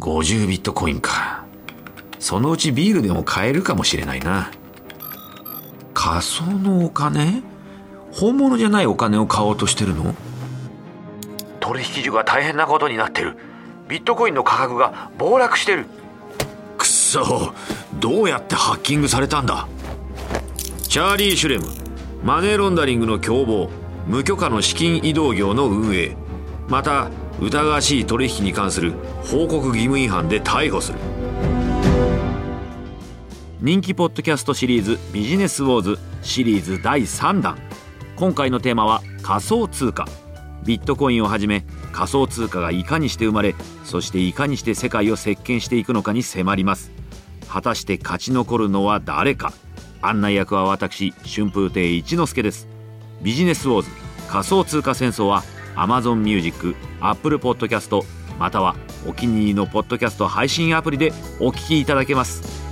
50ビットコインか。そのうちビールでも買えるかもしれないな。仮想のお金？本物じゃないお金を買おうとしてるの？取引所が大変なことになってる。ビットコインの価格が暴落してる。くそ。どうやってハッキングされたんだ？チャーリー・シュレム。マネーロンダリングの共謀。無許可の資金移動業の運営。また疑わしい取引に関する報告義務違反で逮捕する。人気ポッドキャストシリーズ「ビジネスウォーズ」シリーズ第3弾。今回のテーマは仮想通貨。ビットコインをはじめ仮想通貨がいかにして生まれそしていかにして世界を席巻していくのかに迫ります。果たして勝ち残るのは誰か。案内役は私春風亭一之輔です。ビジネスウォーズ仮想通貨戦争は Amazon Music、Apple Podcast またはお気に入りのポッドキャスト配信アプリでお聞きいただけます。